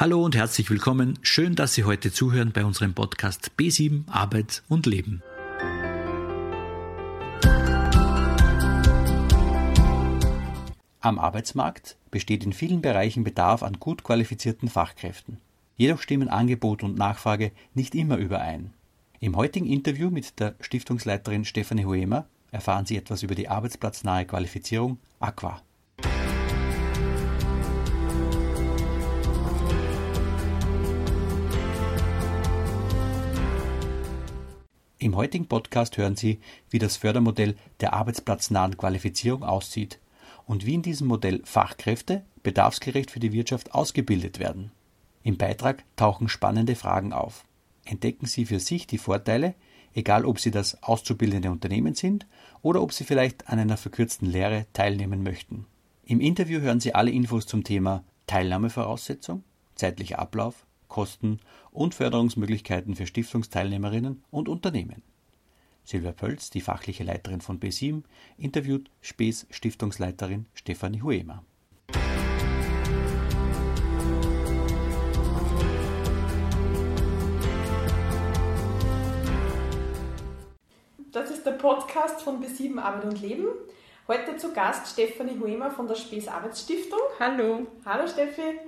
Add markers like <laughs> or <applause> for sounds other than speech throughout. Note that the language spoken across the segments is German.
Hallo und herzlich willkommen. Schön, dass Sie heute zuhören bei unserem Podcast B7 Arbeit und Leben. Am Arbeitsmarkt besteht in vielen Bereichen Bedarf an gut qualifizierten Fachkräften. Jedoch stimmen Angebot und Nachfrage nicht immer überein. Im heutigen Interview mit der Stiftungsleiterin Stefanie Huemer erfahren Sie etwas über die arbeitsplatznahe Qualifizierung Aqua. Im heutigen Podcast hören Sie, wie das Fördermodell der arbeitsplatznahen Qualifizierung aussieht und wie in diesem Modell Fachkräfte bedarfsgerecht für die Wirtschaft ausgebildet werden. Im Beitrag tauchen spannende Fragen auf. Entdecken Sie für sich die Vorteile, egal ob Sie das auszubildende Unternehmen sind oder ob Sie vielleicht an einer verkürzten Lehre teilnehmen möchten. Im Interview hören Sie alle Infos zum Thema Teilnahmevoraussetzung, zeitlicher Ablauf, Kosten und Förderungsmöglichkeiten für Stiftungsteilnehmerinnen und Unternehmen. Silvia Pölz, die fachliche Leiterin von B7, interviewt Spes Stiftungsleiterin Stefanie Huemer. Das ist der Podcast von B7 Arbeit und Leben. Heute zu Gast Stefanie Huemer von der Spes Arbeitsstiftung. Hallo. Hallo Steffi.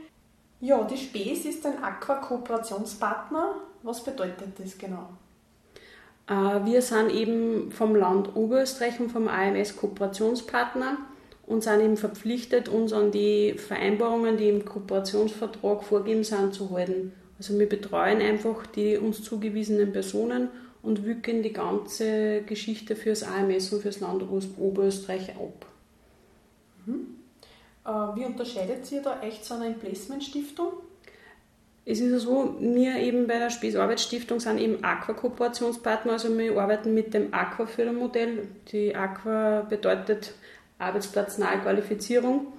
Ja, die Spes ist ein Aqua-Kooperationspartner. Was bedeutet das genau? Äh, wir sind eben vom Land Oberösterreich und vom AMS Kooperationspartner und sind eben verpflichtet, uns an die Vereinbarungen, die im Kooperationsvertrag vorgegeben sind, zu halten. Also wir betreuen einfach die uns zugewiesenen Personen und wickeln die ganze Geschichte fürs AMS und fürs Land Oberösterreich ab. Mhm. Äh, wie unterscheidet sich da echt so eine Emplacement-Stiftung? Es ist so, wir eben bei der Spes Arbeitsstiftung sind eben Aqua-Kooperationspartner, also wir arbeiten mit dem Aqua-Fördermodell. Die Aqua bedeutet arbeitsplatznahe Qualifizierung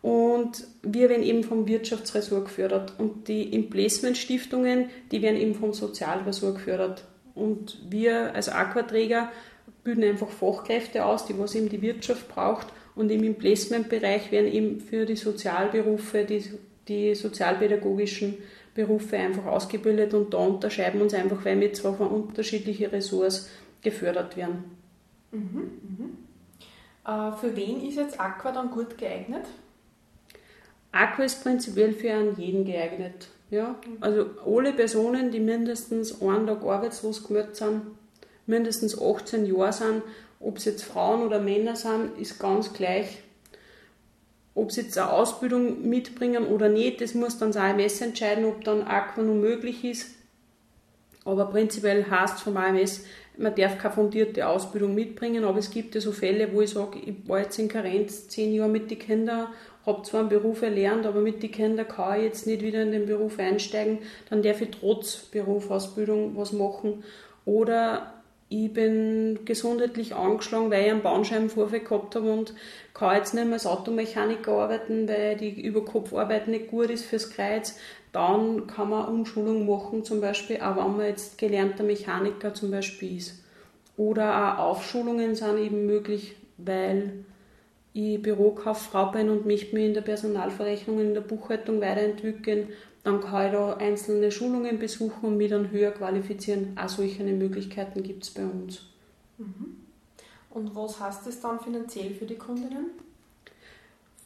und wir werden eben vom Wirtschaftsressort gefördert und die Emplacement-Stiftungen, die werden eben vom Sozialressort gefördert. Und wir als Aquaträger bilden einfach Fachkräfte aus, die was eben die Wirtschaft braucht und im Placement-Bereich werden eben für die Sozialberufe, die, die sozialpädagogischen Berufe einfach ausgebildet und da unterscheiden wir uns einfach, weil wir zwar von unterschiedlichen Ressorts gefördert werden. Mhm, mhm. Äh, für wen ist jetzt Aqua dann gut geeignet? Aqua ist prinzipiell für einen jeden geeignet. Ja? Mhm. Also alle Personen, die mindestens einen Tag arbeitslos gemeldet sind, mindestens 18 Jahre sind ob es jetzt Frauen oder Männer sind, ist ganz gleich. Ob sie jetzt eine Ausbildung mitbringen oder nicht, das muss dann das AMS entscheiden, ob dann Aqua nun möglich ist. Aber prinzipiell heißt vom AMS, man darf keine fundierte Ausbildung mitbringen, aber es gibt ja so Fälle, wo ich sage, ich war jetzt in Karenz zehn Jahre mit den Kindern, habe zwar einen Beruf erlernt, aber mit den Kindern kann ich jetzt nicht wieder in den Beruf einsteigen, dann darf ich trotz Berufsausbildung was machen. Oder ich bin gesundheitlich angeschlagen, weil ich einen Bandscheibenvorfall gehabt habe und kann jetzt nicht mehr als Automechaniker arbeiten, weil die Überkopfarbeit nicht gut ist fürs Kreuz. Dann kann man Umschulung machen, zum Beispiel, auch wenn man jetzt gelernter Mechaniker zum Beispiel ist. Oder auch Aufschulungen sind eben möglich, weil ich Bürokauffrau bin und mich in der Personalverrechnung, in der Buchhaltung weiterentwickeln dann kann ich da einzelne Schulungen besuchen und mich dann höher qualifizieren. Auch solche Möglichkeiten gibt es bei uns. Mhm. Und was heißt das dann finanziell für die Kundinnen?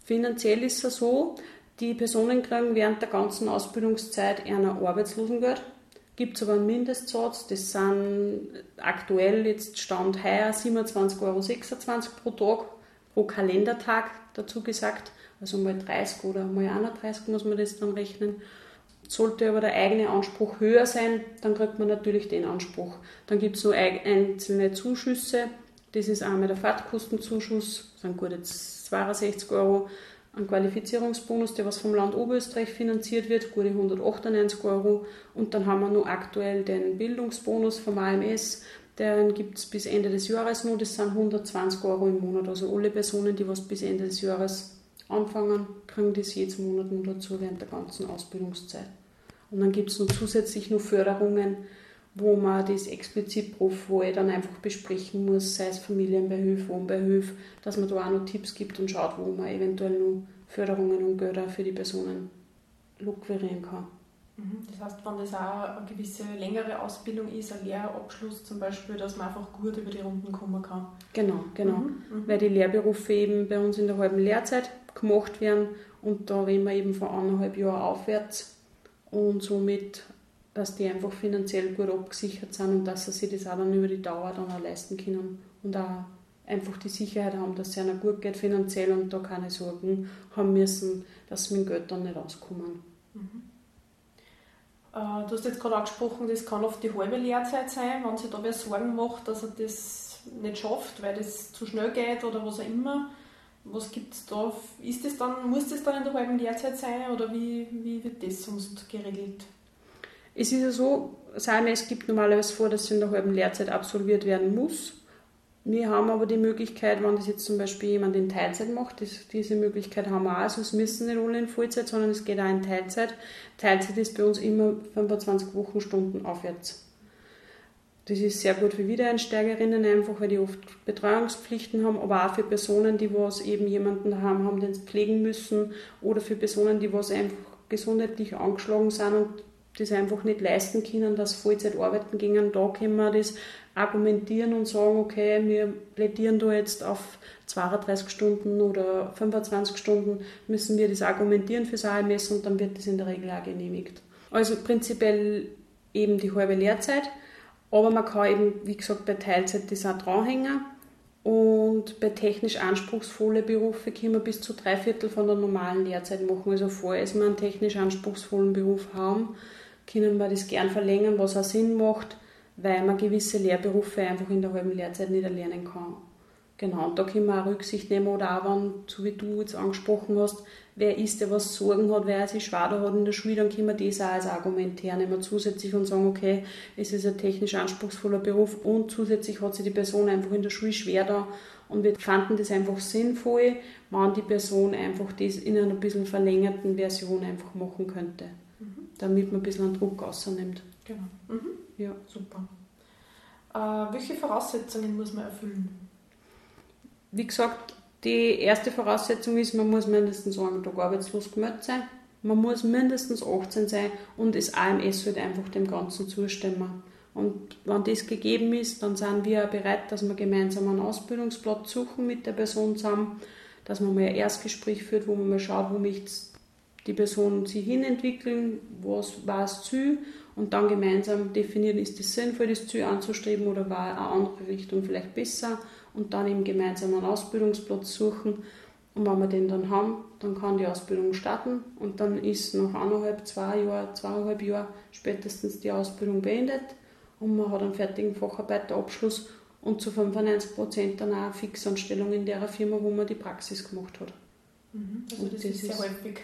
Finanziell ist es so, die Personen kriegen während der ganzen Ausbildungszeit ein Arbeitslosengeld. Gibt es aber einen Mindestsatz, das sind aktuell jetzt Stand heuer 27,26 Euro pro Tag, pro Kalendertag dazu gesagt. Also mal 30 oder mal 31 muss man das dann rechnen. Sollte aber der eigene Anspruch höher sein, dann kriegt man natürlich den Anspruch. Dann gibt es noch einzelne Zuschüsse. Das ist einmal der Fahrtkostenzuschuss, das sind gut jetzt 62 Euro. Ein Qualifizierungsbonus, der was vom Land Oberösterreich finanziert wird, gute 198 Euro. Und dann haben wir noch aktuell den Bildungsbonus vom AMS, den gibt es bis Ende des Jahres noch, das sind 120 Euro im Monat. Also alle Personen, die was bis Ende des Jahres anfangen, kriegen das jeden Monat nur dazu während der ganzen Ausbildungszeit. Und dann gibt es noch zusätzlich noch Förderungen, wo man das explizit pro Fall dann einfach besprechen muss, sei es Familienbeihilfe, Wohnbeihilfe, dass man da auch noch Tipps gibt und schaut, wo man eventuell noch Förderungen und Gelder für die Personen lukverieren kann. Mhm. Das heißt, wenn das auch eine gewisse längere Ausbildung ist, ein Lehrabschluss zum Beispiel, dass man einfach gut über die Runden kommen kann. Genau, genau. Mhm. Mhm. Weil die Lehrberufe eben bei uns in der halben Lehrzeit gemacht werden und da reden wir eben von eineinhalb Jahren aufwärts und somit, dass die einfach finanziell gut abgesichert sind und dass sie sich das auch dann über die Dauer dann auch leisten können und auch einfach die Sicherheit haben, dass es ihnen gut geht finanziell und da keine Sorgen haben müssen, dass sie mit dem Geld dann nicht auskommen. Mhm. Äh, du hast jetzt gerade angesprochen, das kann oft die halbe Lehrzeit sein, wenn sich da wer Sorgen macht, dass er das nicht schafft, weil das zu schnell geht oder was auch immer. Was gibt es da? Ist das dann, muss das dann in der halben Lehrzeit sein oder wie, wie wird das sonst geregelt? Es ist ja so, es gibt normalerweise vor, dass es in der halben Lehrzeit absolviert werden muss. Wir haben aber die Möglichkeit, wenn das jetzt zum Beispiel jemand in Teilzeit macht, das, diese Möglichkeit haben wir auch, also es müssen nicht alle in Vollzeit, sondern es geht auch in Teilzeit. Teilzeit ist bei uns immer 25 Wochenstunden aufwärts. Das ist sehr gut für Wiedereinsteigerinnen einfach, weil die oft Betreuungspflichten haben, aber auch für Personen, die was eben jemanden haben, haben, den sie pflegen müssen oder für Personen, die was einfach gesundheitlich angeschlagen sind und das einfach nicht leisten können, dass Vollzeit arbeiten gingen. Da können wir das argumentieren und sagen, okay, wir plädieren da jetzt auf 32 Stunden oder 25 Stunden, müssen wir das argumentieren fürs AMS und dann wird das in der Regel auch genehmigt. Also prinzipiell eben die halbe Lehrzeit, aber man kann eben, wie gesagt, bei Teilzeit das auch dranhängen und bei technisch anspruchsvolle Berufe können wir bis zu drei Viertel von der normalen Lehrzeit machen. Also falls wir einen technisch anspruchsvollen Beruf haben, können wir das gern verlängern, was auch Sinn macht weil man gewisse Lehrberufe einfach in der halben Lehrzeit nicht erlernen kann. Genau, und da können wir auch Rücksicht nehmen oder auch, wenn, so wie du jetzt angesprochen hast, wer ist, der was Sorgen hat, wer er sich schwer hat in der Schule, dann können wir das auch als Argument hernehmen zusätzlich und sagen, okay, es ist ein technisch anspruchsvoller Beruf und zusätzlich hat sich die Person einfach in der Schule schwer da und wir fanden das einfach sinnvoll, wenn die Person einfach das in einer ein bisschen verlängerten Version einfach machen könnte, mhm. damit man ein bisschen einen Druck rausnimmt. Genau. Mhm. Ja, super. Äh, welche Voraussetzungen muss man erfüllen? Wie gesagt, die erste Voraussetzung ist, man muss mindestens einen Tag arbeitslos gemeldet sein. Man muss mindestens 18 sein und das AMS wird einfach dem Ganzen zustimmen. Und wenn das gegeben ist, dann sind wir bereit, dass wir gemeinsam einen Ausbildungsplatz suchen mit der Person zusammen, dass man mal ein Erstgespräch führt, wo man mal schaut, wo möchte die Person sich hinentwickeln, was war das Ziel und dann gemeinsam definieren, ist es sinnvoll, das Ziel anzustreben oder war eine andere Richtung vielleicht besser und dann eben gemeinsam einen Ausbildungsplatz suchen. Und wenn wir den dann haben, dann kann die Ausbildung starten und dann ist nach eineinhalb, zwei Jahren, zweieinhalb Jahren spätestens die Ausbildung beendet und man hat einen fertigen Facharbeiterabschluss und zu 95 Prozent dann auch eine Fixanstellung in der Firma, wo man die Praxis gemacht hat. Mhm, also das, das, ist sehr häufig.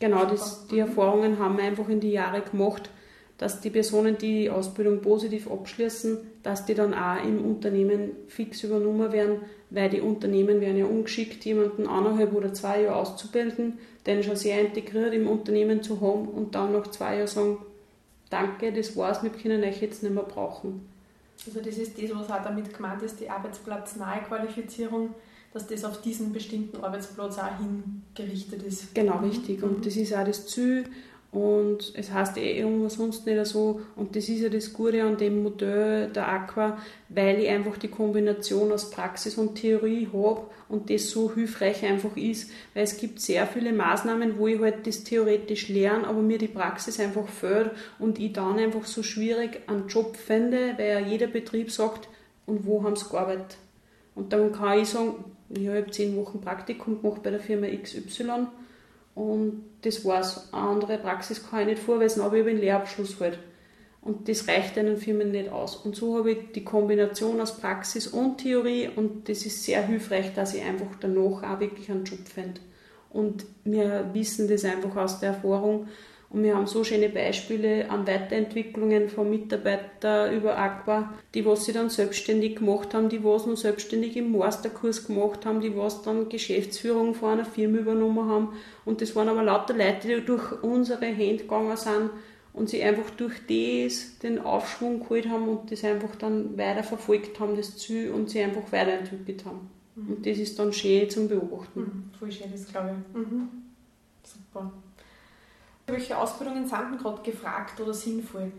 Genau, das, die Erfahrungen haben wir einfach in die Jahre gemacht, dass die Personen, die die Ausbildung positiv abschließen, dass die dann auch im Unternehmen fix übernommen werden, weil die Unternehmen werden ja ungeschickt, jemanden eineinhalb oder zwei Jahre auszubilden, den schon sehr integriert im Unternehmen zu haben und dann nach zwei Jahren sagen, danke, das war's, wir können euch jetzt nicht mehr brauchen. Also das ist das, was auch damit gemeint ist, die arbeitsplatznahe Qualifizierung, dass das auf diesen bestimmten Arbeitsplatz auch hingerichtet ist. Genau, richtig. Und mhm. das ist auch das Ziel und es heißt eh irgendwas sonst nicht so. Und das ist ja das Gute an dem Modell der Aqua, weil ich einfach die Kombination aus Praxis und Theorie habe und das so hilfreich einfach ist. Weil es gibt sehr viele Maßnahmen, wo ich halt das theoretisch lerne, aber mir die Praxis einfach fehlt und ich dann einfach so schwierig einen Job finde, weil ja jeder Betrieb sagt, und wo haben sie gearbeitet? Und dann kann ich sagen, ich habe zehn Wochen Praktikum gemacht bei der Firma XY und das war's. Eine andere Praxis kann ich nicht vorweisen, aber ich habe einen Lehrabschluss halt. Und das reicht einen Firmen nicht aus. Und so habe ich die Kombination aus Praxis und Theorie und das ist sehr hilfreich, dass ich einfach danach auch wirklich einen Job finde. Und wir wissen das einfach aus der Erfahrung, und wir haben so schöne Beispiele an Weiterentwicklungen von Mitarbeitern über Aqua, die was sie dann selbstständig gemacht haben, die was nur selbstständig im Masterkurs gemacht haben, die was dann Geschäftsführung von einer Firma übernommen haben. Und das waren aber lauter Leute, die durch unsere Hände gegangen sind und sie einfach durch das den Aufschwung geholt haben und das einfach dann weiter verfolgt haben, das Ziel, und sie einfach weiterentwickelt haben. Mhm. Und das ist dann schön zum Beobachten. Mhm. Voll schön, das glaube ich. Mhm. Super. Welche Ausbildungen sind denn gerade gefragt oder sinnvoll?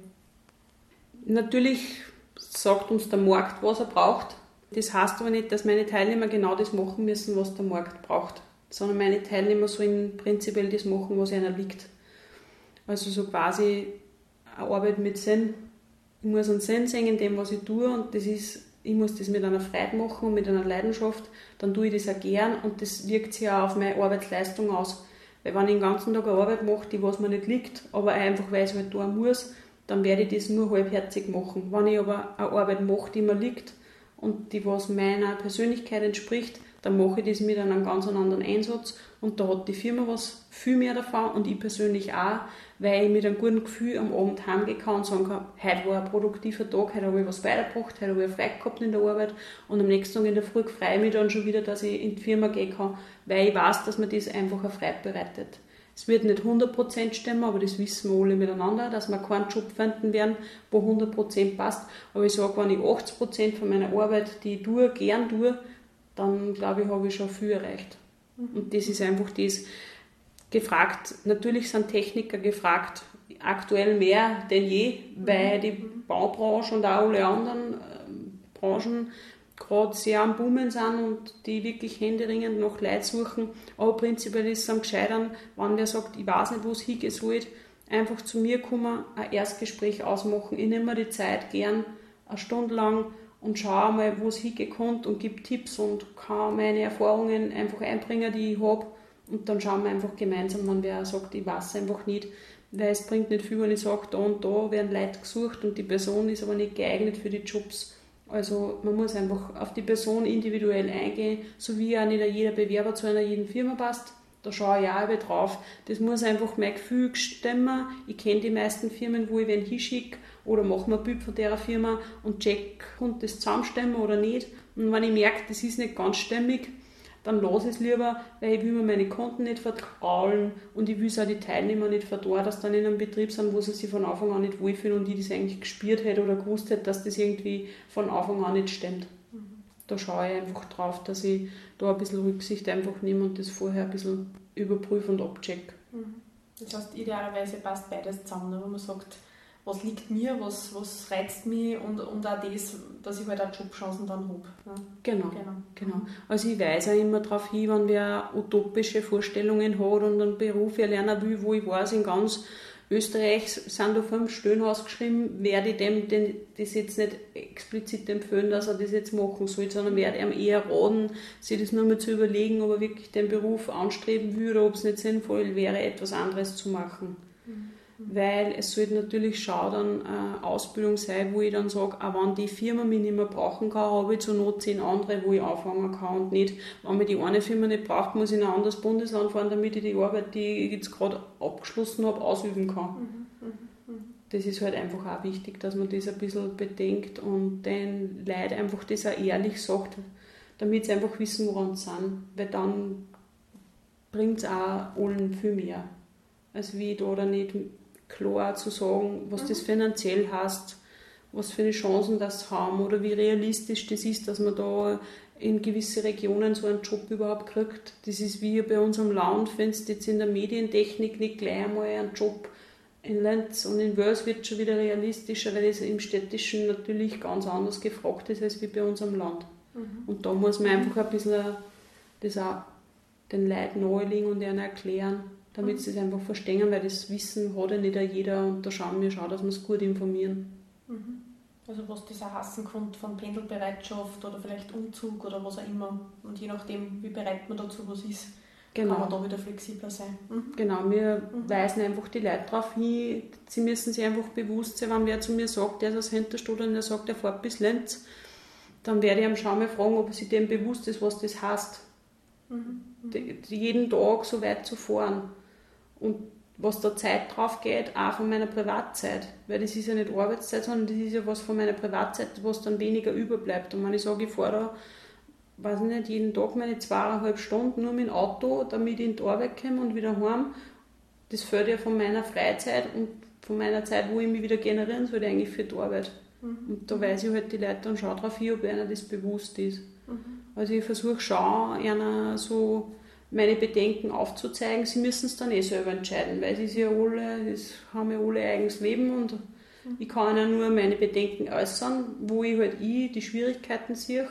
Natürlich sagt uns der Markt, was er braucht. Das heißt aber nicht, dass meine Teilnehmer genau das machen müssen, was der Markt braucht, sondern meine Teilnehmer sollen prinzipiell das machen, was ihnen liegt. Also so quasi eine Arbeit mit Sinn. Ich muss einen Sinn sehen in dem, was ich tue und das ist, ich muss das mit einer Freude machen und mit einer Leidenschaft, dann tue ich das auch gern und das wirkt sich auch auf meine Arbeitsleistung aus. Weil wenn ich den ganzen Tag eine Arbeit mache, die was mir nicht liegt, aber einfach weil ich es halt tun muss, dann werde ich das nur halbherzig machen. Wenn ich aber eine Arbeit mache, die mir liegt und die was meiner Persönlichkeit entspricht, dann mache ich das mit einem ganz anderen Einsatz und da hat die Firma was viel mehr davon und ich persönlich auch, weil ich mit einem guten Gefühl am Abend heimgehen kann und sagen kann, heute war ein produktiver Tag, heute habe ich was weitergebracht, heute habe ich frei gehabt in der Arbeit und am nächsten Tag in der Früh freue ich mich dann schon wieder, dass ich in die Firma gehen kann, weil ich weiß, dass mir das einfach eine Freude bereitet. Es wird nicht 100% stimmen, aber das wissen wir alle miteinander, dass wir keinen Job finden werden, wo 100% passt. Aber ich sage, wenn ich 80% von meiner Arbeit, die ich tue, gern tue, dann glaube ich, habe ich schon viel erreicht. Mhm. Und das ist einfach das gefragt. Natürlich sind Techniker gefragt, aktuell mehr denn je, weil die Baubranche und auch alle anderen ähm, Branchen gerade sehr am Boomen sind und die wirklich händeringend nach Leuten suchen. Aber prinzipiell ist es am gescheitern, wenn wer sagt, ich weiß nicht, wo es hingehen soll, einfach zu mir kommen, ein Erstgespräch ausmachen. Ich nehme mir die Zeit gern eine Stunde lang und schaue mal, wo es kann und gebe Tipps und kann meine Erfahrungen einfach einbringen, die ich habe. Und dann schauen wir einfach gemeinsam, wenn wer sagt, ich weiß einfach nicht, weil es bringt nicht viel, wenn ich sage, da und da werden Leute gesucht und die Person ist aber nicht geeignet für die Jobs also man muss einfach auf die Person individuell eingehen, so wie auch nicht jeder Bewerber zu einer jeden Firma passt. Da schaue ich auch drauf. Das muss einfach mein Gefühl stimmen. Ich kenne die meisten Firmen, wo ich wen hinschicke oder mache mir ein Bild von der Firma und check, kommt das zusammenstimmen oder nicht. Und wenn ich merke, das ist nicht ganz stimmig, dann lasse ich es lieber, weil ich will mir meine Konten nicht vertraulen und ich will es auch die Teilnehmer nicht verdorren, dass dann in einem Betrieb sind, wo sie sich von Anfang an nicht wohlfühlen und ich das eigentlich gespürt hätte oder gewusst hätte, dass das irgendwie von Anfang an nicht stimmt. Da schaue ich einfach drauf, dass ich da ein bisschen Rücksicht einfach nehme und das vorher ein bisschen überprüfe und abcheck. Mhm. Das heißt, idealerweise passt beides zusammen, wo man sagt, was liegt mir, was, was reizt mich und, und auch das, dass ich halt auch Jobchancen dann habe. Ja. Genau, genau, genau. Also ich weise auch immer darauf hin, wenn wer utopische Vorstellungen hat und einen Beruf erlernen will, wo ich weiß, in ganz Österreich sind da fünf Stellen ausgeschrieben, werde ich dem den, das jetzt nicht explizit empfehlen, dass er das jetzt machen soll, sondern werde ihm eher raten, sich das nur mal zu überlegen, ob er wirklich den Beruf anstreben würde, ob es nicht sinnvoll wäre, etwas anderes zu machen weil es sollte natürlich schon dann eine Ausbildung sein, wo ich dann sage, auch wenn die Firma mich nicht mehr brauchen kann, habe ich zur Not zehn andere, wo ich anfangen kann und nicht, wenn mir die eine Firma nicht braucht, muss ich in ein anderes Bundesland fahren, damit ich die Arbeit, die ich jetzt gerade abgeschlossen habe, ausüben kann. Mhm, mhm, mhm. Das ist halt einfach auch wichtig, dass man das ein bisschen bedenkt und den Leuten einfach das auch ehrlich sagt, damit sie einfach wissen, woran sie sind, weil dann bringt es auch allen viel mehr, als wie da oder nicht klar zu sagen, was das finanziell heißt, was für eine Chancen das haben oder wie realistisch das ist, dass man da in gewisse Regionen so einen Job überhaupt kriegt. Das ist wie bei unserem Land, wenn du jetzt in der Medientechnik nicht gleich einmal einen Job in Lenz und in Wels wird schon wieder realistischer, weil es im Städtischen natürlich ganz anders gefragt ist als wie bei unserem Land. Mhm. Und da muss man einfach ein bisschen das auch den Leuten nahelegen und ihnen erklären, damit sie es einfach verstehen, weil das Wissen hat ja nicht jeder und da schauen wir schon, dass wir es gut informieren. Mhm. Also was auch hassen kommt von Pendelbereitschaft oder vielleicht Umzug oder was auch immer. Und je nachdem, wie bereit man dazu was ist, genau. kann man da wieder flexibler sein. Mhm. Genau, wir mhm. weisen einfach die Leute darauf hin, sie müssen sich einfach bewusst sein, wenn wer zu mir sagt, der ist aus Hinterstadt und der sagt, der fährt bis Lenz, dann werde ich ihm schon mal fragen, ob er sich dem bewusst ist, was das heißt. Mhm. jeden Tag so weit zu fahren und was da Zeit drauf geht, auch von meiner Privatzeit. Weil das ist ja nicht Arbeitszeit, sondern das ist ja was von meiner Privatzeit, was dann weniger überbleibt. Und wenn ich sage, ich fahre da, weiß ich nicht, jeden Tag meine zweieinhalb Stunden nur mit dem Auto, damit ich in die Arbeit komme und wieder heim, das fällt ja von meiner Freizeit und von meiner Zeit, wo ich mich wieder generieren sollte, eigentlich für die Arbeit. Mhm. Und da weiß ich halt die Leute dann schon darauf hin, ob einer das bewusst ist. Mhm. Also ich versuche schon, einer so meine Bedenken aufzuzeigen. Sie müssen es dann eh selber entscheiden, weil sie ja alle, das haben ja alle eigenes Leben und mhm. ich kann ja nur meine Bedenken äußern, wo ich halt ich die Schwierigkeiten sehe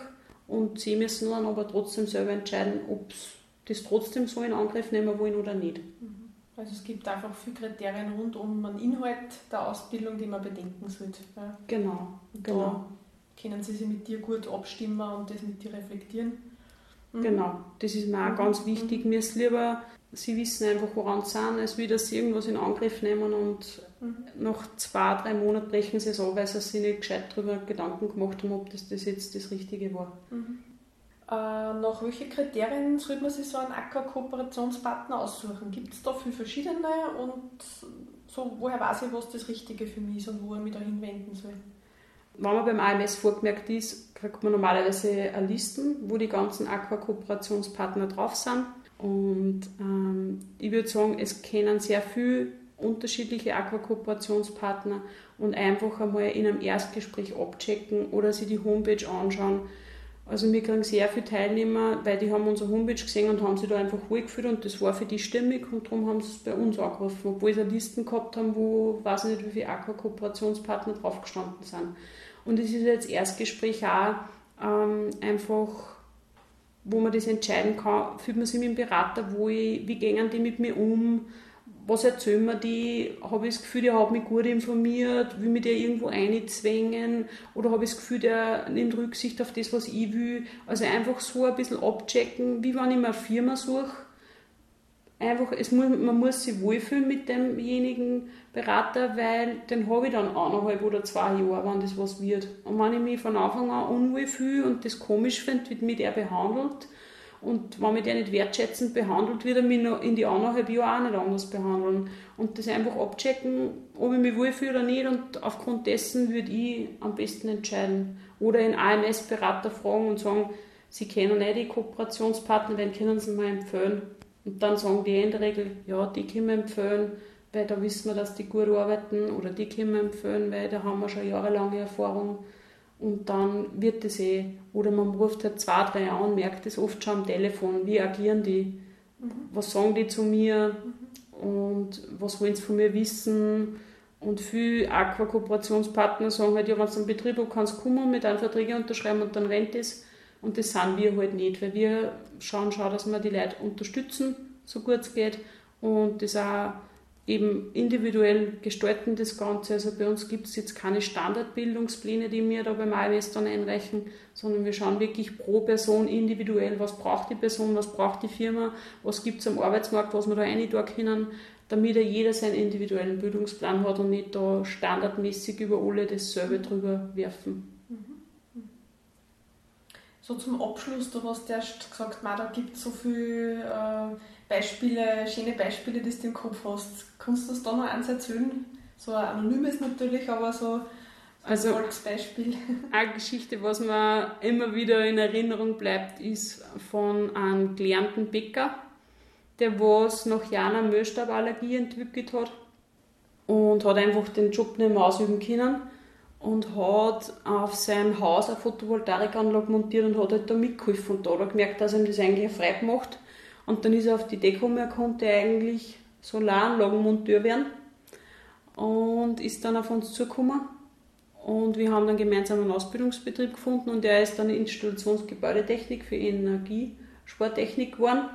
und sie müssen dann aber trotzdem selber entscheiden, ob sie das trotzdem so in Angriff nehmen wollen oder nicht. Mhm. Also es gibt einfach viele Kriterien rund um den Inhalt der Ausbildung, die man bedenken sollte. Ja. Genau. Und genau. Da können sie sich mit dir gut abstimmen und das mit dir reflektieren. Mhm. Genau, das ist mir auch mhm. ganz wichtig. Mhm. Mir ist lieber, sie wissen einfach, woran sie sind, als wie dass sie irgendwas in Angriff nehmen und mhm. nach zwei, drei Monaten brechen sie es an, weil sie sich nicht gescheit darüber Gedanken gemacht haben, ob das, das jetzt das Richtige war. Mhm. Äh, nach welchen Kriterien sollte man sich so einen Acker-Kooperationspartner aussuchen? Gibt es da viele verschiedene und so, woher weiß ich, was das Richtige für mich ist und wo ich mich da hinwenden soll? Wenn man beim AMS vorgemerkt ist, kriegt man normalerweise eine Listen, wo die ganzen Aqua-Kooperationspartner drauf sind. Und ähm, ich würde sagen, es kennen sehr viele unterschiedliche Aqua-Kooperationspartner und einfach einmal in einem Erstgespräch abchecken oder sich die Homepage anschauen also wir kriegen sehr viele Teilnehmer, weil die haben unsere Homepage gesehen und haben sich da einfach wohlgefühlt und das war für die stimmig und darum haben sie es bei uns angerufen, obwohl sie Listen gehabt haben, wo weiß nicht, wie viele Aqua-Kooperationspartner drauf gestanden sind. Und es ist jetzt Erstgespräch auch ähm, einfach, wo man das entscheiden kann, fühlt man sich mit dem Berater wohl, wie gehen die mit mir um, was erzählen mir die? Habe ich das Gefühl, der hat mich gut informiert? Will mich der irgendwo einzwängen? Oder habe ich das Gefühl, der nimmt Rücksicht auf das, was ich will? Also einfach so ein bisschen abchecken, wie wenn ich mir eine Firma suche. Einfach, es muss, man muss sich wohlfühlen mit demjenigen Berater, weil den habe ich dann eineinhalb oder zwei Jahre, wenn das was wird. Und wenn ich mich von Anfang an unwohl fühle und das komisch finde, wie mich der behandelt, und wenn mich der nicht wertschätzend behandelt, wird er mich noch in die anderthalb Jahre auch nicht anders behandeln. Und das einfach abchecken, ob ich mich wohlfühle oder nicht. Und aufgrund dessen würde ich am besten entscheiden. Oder einen AMS-Berater fragen und sagen, sie kennen nicht die Kooperationspartner, wen können sie mir empfehlen? Und dann sagen die in der Regel, ja, die können wir empfehlen, weil da wissen wir, dass die gut arbeiten. Oder die können wir empfehlen, weil da haben wir schon jahrelange Erfahrung und dann wird das eh, oder man ruft halt zwei, drei an und merkt das oft schon am Telefon, wie agieren die, mhm. was sagen die zu mir mhm. und was wollen sie von mir wissen. Und viele Aqua-Kooperationspartner sagen halt, ja, wenn du einen Betrieb hast, kannst du kommen, mit einem Verträge unterschreiben und dann rennt es. Und das sind wir halt nicht, weil wir schauen, schauen dass wir die Leute unterstützen, so gut es geht. Und das auch eben individuell gestalten das Ganze. Also bei uns gibt es jetzt keine Standardbildungspläne, die wir da beim AWS dann einreichen, sondern wir schauen wirklich pro Person individuell, was braucht die Person, was braucht die Firma, was gibt es am Arbeitsmarkt, was wir da rein tun können, damit jeder seinen individuellen Bildungsplan hat und nicht da standardmäßig über alle dasselbe drüber werfen. So zum Abschluss, du hast erst gesagt, da gibt es so viele äh, Beispiele, schöne Beispiele, die du im Kopf hast. Kannst du uns da noch eins erzählen? So ein anonymes natürlich, aber so also, ein Volksbeispiel. <laughs> Eine Geschichte, was mir immer wieder in Erinnerung bleibt, ist von einem gelernten Bäcker, der was nach Jahren eine Müllstauballergie entwickelt hat und hat einfach den Job nicht mehr ausüben können und hat auf seinem Haus eine Photovoltaikanlage montiert und hat halt da mitgeholfen. Und da hat er gemerkt, dass ihm das eigentlich frei macht. Und dann ist er auf die Idee gekommen, er konnte eigentlich Solaranlagenmonteur werden. Und ist dann auf uns zugekommen. Und wir haben dann gemeinsam einen Ausbildungsbetrieb gefunden und er ist dann Installationsgebäudetechnik für Energiesporttechnik geworden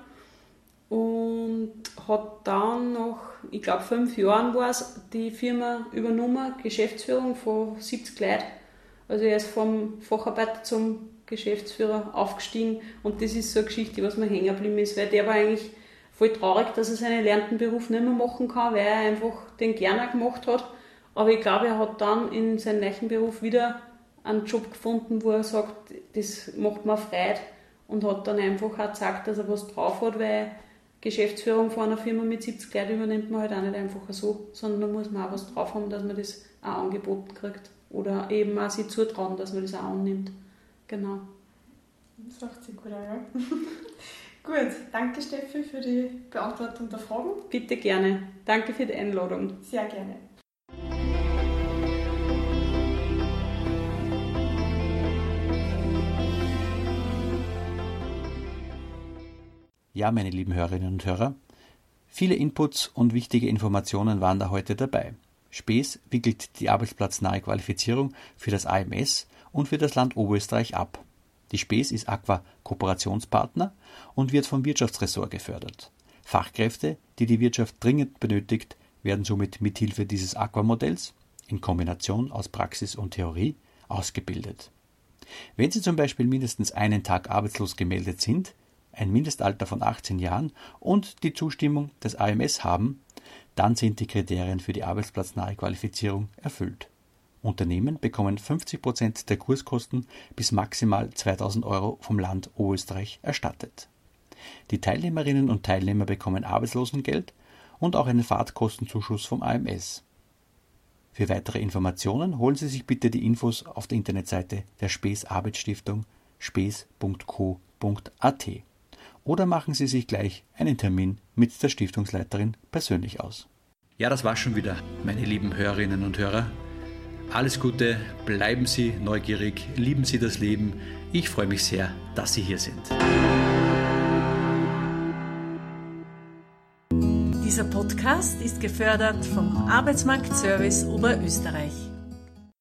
und hat dann nach, ich glaube, fünf Jahren war es, die Firma übernommen, Geschäftsführung von 70 Leuten. Also er ist vom Facharbeiter zum Geschäftsführer aufgestiegen und das ist so eine Geschichte, was mir hängen geblieben ist, weil der war eigentlich voll traurig, dass er seinen erlernten Beruf nicht mehr machen kann, weil er einfach den gerne gemacht hat. Aber ich glaube, er hat dann in seinem neuen Beruf wieder einen Job gefunden, wo er sagt, das macht mir Freude und hat dann einfach auch gezeigt, dass er was drauf hat, weil Geschäftsführung von einer Firma mit 70 Leuten übernimmt man halt auch nicht einfach so, sondern da muss man auch was drauf haben, dass man das auch angeboten kriegt oder eben auch sich zutrauen, dass man das auch annimmt. Genau. Das macht sich gut, ja. <laughs> gut, danke Steffi für die Beantwortung der Fragen. Bitte gerne. Danke für die Einladung. Sehr gerne. Ja, meine lieben Hörerinnen und Hörer, viele Inputs und wichtige Informationen waren da heute dabei. Spees wickelt die arbeitsplatznahe Qualifizierung für das AMS und für das Land Oberösterreich ab. Die Spees ist Aqua Kooperationspartner und wird vom Wirtschaftsressort gefördert. Fachkräfte, die die Wirtschaft dringend benötigt, werden somit mithilfe dieses Aqua-Modells in Kombination aus Praxis und Theorie ausgebildet. Wenn Sie zum Beispiel mindestens einen Tag arbeitslos gemeldet sind, ein Mindestalter von 18 Jahren und die Zustimmung des AMS haben, dann sind die Kriterien für die arbeitsplatznahe Qualifizierung erfüllt. Unternehmen bekommen 50 Prozent der Kurskosten bis maximal 2000 Euro vom Land Oberösterreich erstattet. Die Teilnehmerinnen und Teilnehmer bekommen Arbeitslosengeld und auch einen Fahrtkostenzuschuss vom AMS. Für weitere Informationen holen Sie sich bitte die Infos auf der Internetseite der Spes Arbeitsstiftung spes.co.at oder machen Sie sich gleich einen Termin mit der Stiftungsleiterin persönlich aus. Ja, das war schon wieder, meine lieben Hörerinnen und Hörer. Alles Gute, bleiben Sie neugierig, lieben Sie das Leben. Ich freue mich sehr, dass Sie hier sind. Dieser Podcast ist gefördert vom Arbeitsmarktservice Oberösterreich.